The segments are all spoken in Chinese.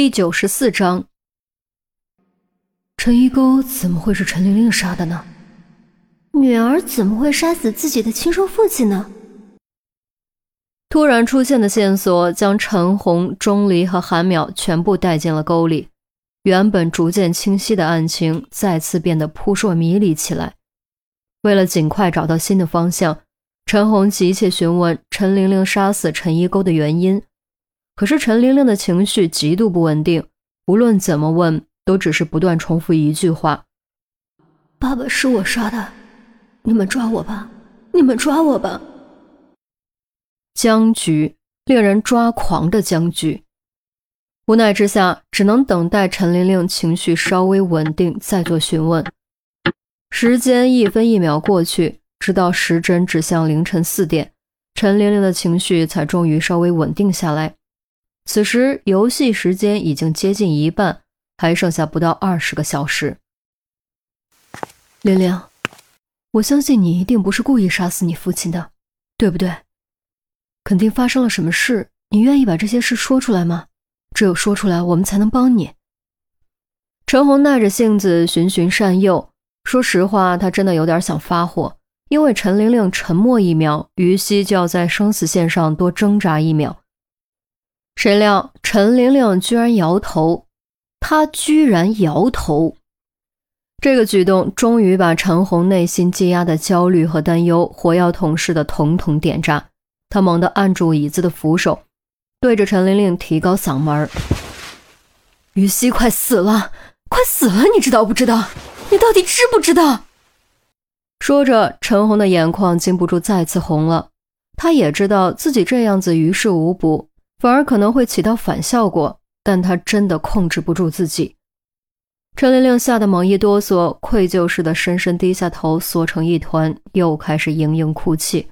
第九十四章，陈一沟怎么会是陈玲玲杀的呢？女儿怎么会杀死自己的亲生父亲呢？突然出现的线索将陈红、钟离和韩淼全部带进了沟里，原本逐渐清晰的案情再次变得扑朔迷离起来。为了尽快找到新的方向，陈红急切询问陈玲玲杀死陈一沟的原因。可是陈玲玲的情绪极度不稳定，无论怎么问，都只是不断重复一句话：“爸爸是我杀的，你们抓我吧，你们抓我吧。”僵局，令人抓狂的僵局。无奈之下，只能等待陈玲玲情绪稍微稳定再做询问。时间一分一秒过去，直到时针指向凌晨四点，陈玲玲的情绪才终于稍微稳定下来。此时游戏时间已经接近一半，还剩下不到二十个小时。玲玲，我相信你一定不是故意杀死你父亲的，对不对？肯定发生了什么事，你愿意把这些事说出来吗？只有说出来，我们才能帮你。陈红耐着性子循循善诱，说实话，他真的有点想发火，因为陈玲玲沉默一秒，于西就要在生死线上多挣扎一秒。谁料陈玲玲居然摇头，她居然摇头。这个举动终于把陈红内心积压的焦虑和担忧火药桶似的统统点炸。他猛地按住椅子的扶手，对着陈玲玲提高嗓门：“于西快死了，快死了！你知道不知道？你到底知不知道？”说着，陈红的眼眶禁不住再次红了。他也知道自己这样子于事无补。反而可能会起到反效果，但他真的控制不住自己。陈玲玲吓得猛一哆嗦，愧疚似的深深低下头，缩成一团，又开始嘤嘤哭泣。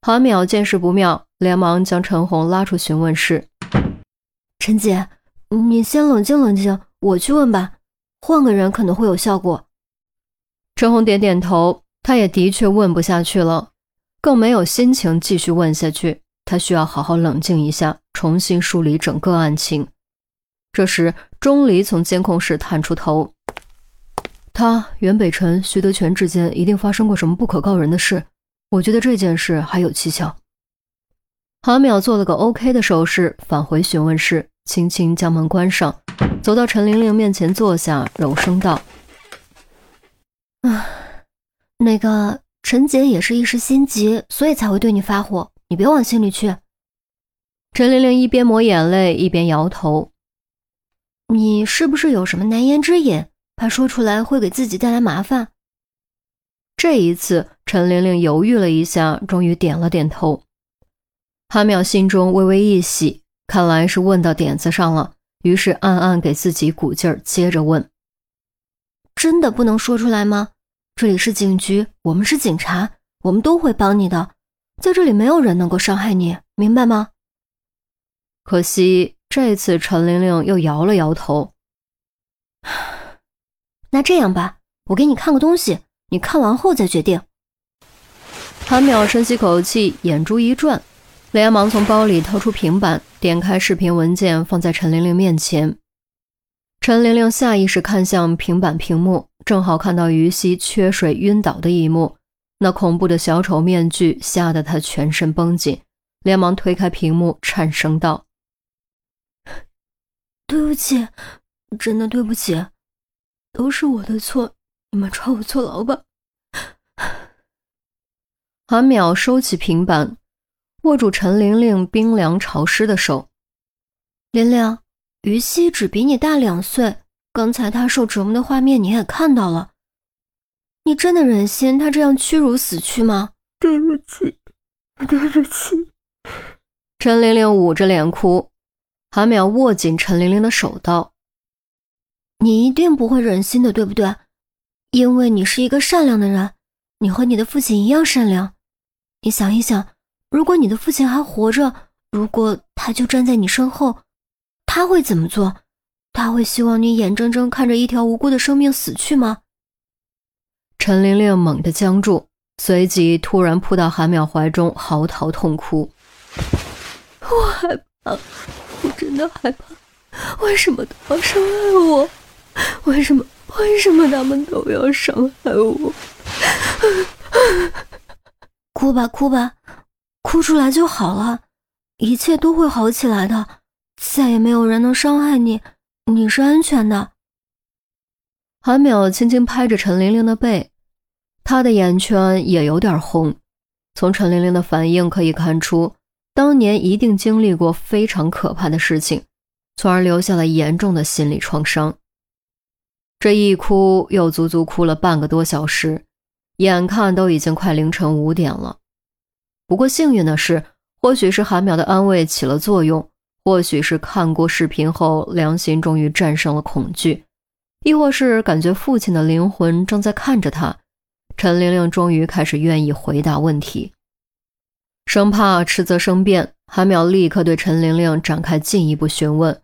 韩淼见势不妙，连忙将陈红拉出询问室：“陈姐，你先冷静冷静，我去问吧，换个人可能会有效果。”陈红点点头，她也的确问不下去了，更没有心情继续问下去。他需要好好冷静一下，重新梳理整个案情。这时，钟离从监控室探出头：“他袁北辰、徐德全之间一定发生过什么不可告人的事。我觉得这件事还有蹊跷。”韩淼做了个 OK 的手势，返回询问室，轻轻将门关上，走到陈玲玲面前坐下，柔声道：“啊，那个陈姐也是一时心急，所以才会对你发火。”你别往心里去。陈玲玲一边抹眼泪一边摇头。你是不是有什么难言之隐，怕说出来会给自己带来麻烦？这一次，陈玲玲犹豫了一下，终于点了点头。哈淼心中微微一喜，看来是问到点子上了，于是暗暗给自己鼓劲儿，接着问：“真的不能说出来吗？这里是警局，我们是警察，我们都会帮你的。”在这里，没有人能够伤害你，明白吗？可惜这次陈玲玲又摇了摇头。那这样吧，我给你看个东西，你看完后再决定。韩淼深吸口气，眼珠一转，连忙从包里掏出平板，点开视频文件，放在陈玲玲面前。陈玲玲下意识看向平板屏幕，正好看到于西缺水晕倒的一幕。那恐怖的小丑面具吓得他全身绷紧，连忙推开屏幕，颤声道：“对不起，真的对不起，都是我的错，你们抓我坐牢吧。”韩淼收起平板，握住陈玲玲冰凉潮湿的手：“玲玲，于西只比你大两岁，刚才他受折磨的画面你也看到了。”你真的忍心他这样屈辱死去吗？对不起，对不起。陈玲玲捂着脸哭，韩淼握紧陈玲玲的手道：“你一定不会忍心的，对不对？因为你是一个善良的人，你和你的父亲一样善良。你想一想，如果你的父亲还活着，如果他就站在你身后，他会怎么做？他会希望你眼睁睁看着一条无辜的生命死去吗？”陈玲玲猛地僵住，随即突然扑到韩淼怀中，嚎啕痛哭。我害怕，我真的害怕，为什么都要伤害我？为什么？为什么他们都要伤害我？哭吧，哭吧，哭出来就好了，一切都会好起来的。再也没有人能伤害你，你是安全的。韩淼轻轻拍着陈玲玲的背，她的眼圈也有点红。从陈玲玲的反应可以看出，当年一定经历过非常可怕的事情，从而留下了严重的心理创伤。这一哭又足足哭了半个多小时，眼看都已经快凌晨五点了。不过幸运的是，或许是韩淼的安慰起了作用。或许是看过视频后，良心终于战胜了恐惧，亦或是感觉父亲的灵魂正在看着他，陈玲玲终于开始愿意回答问题。生怕迟则生变，韩淼立刻对陈玲玲展开进一步询问。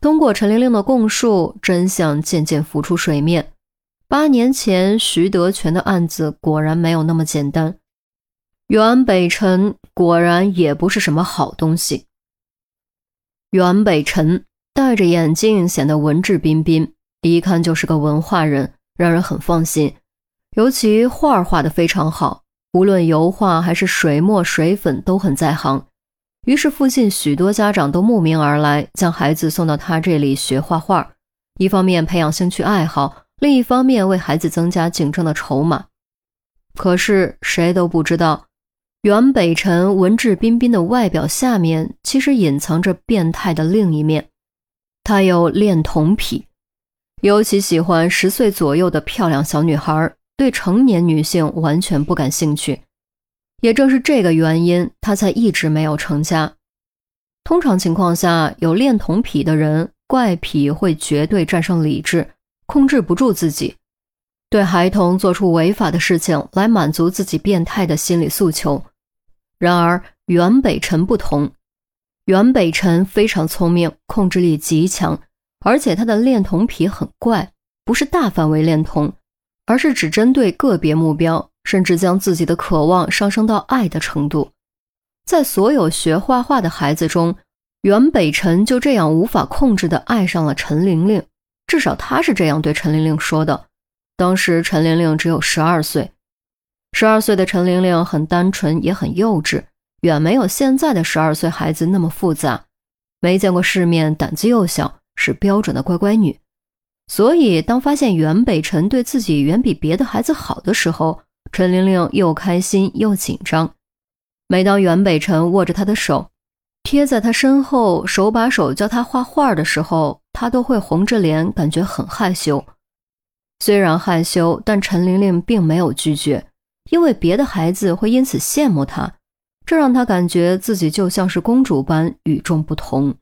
通过陈玲玲的供述，真相渐渐浮出水面。八年前徐德全的案子果然没有那么简单，袁北辰果然也不是什么好东西。袁北辰戴着眼镜，显得文质彬彬，一看就是个文化人，让人很放心。尤其画画的非常好，无论油画还是水墨水粉都很在行。于是附近许多家长都慕名而来，将孩子送到他这里学画画，一方面培养兴趣爱好，另一方面为孩子增加竞争的筹码。可是谁都不知道。袁北辰文质彬彬的外表下面，其实隐藏着变态的另一面。他有恋童癖，尤其喜欢十岁左右的漂亮小女孩，对成年女性完全不感兴趣。也正是这个原因，他才一直没有成家。通常情况下，有恋童癖的人，怪癖会绝对战胜理智，控制不住自己，对孩童做出违法的事情来满足自己变态的心理诉求。然而袁北辰不同，袁北辰非常聪明，控制力极强，而且他的恋童癖很怪，不是大范围恋童，而是只针对个别目标，甚至将自己的渴望上升到爱的程度。在所有学画画的孩子中，袁北辰就这样无法控制的爱上了陈玲玲，至少他是这样对陈玲玲说的。当时陈玲玲只有十二岁。十二岁的陈玲玲很单纯，也很幼稚，远没有现在的十二岁孩子那么复杂。没见过世面，胆子又小，是标准的乖乖女。所以，当发现袁北辰对自己远比别的孩子好的时候，陈玲玲又开心又紧张。每当袁北辰握着她的手，贴在她身后，手把手教她画画的时候，她都会红着脸，感觉很害羞。虽然害羞，但陈玲玲并没有拒绝。因为别的孩子会因此羡慕她，这让她感觉自己就像是公主般与众不同。